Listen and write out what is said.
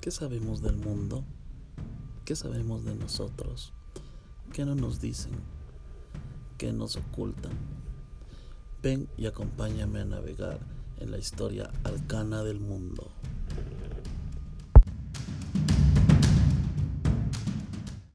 ¿Qué sabemos del mundo? ¿Qué sabemos de nosotros? ¿Qué no nos dicen? ¿Qué nos ocultan? Ven y acompáñame a navegar en la historia arcana del mundo.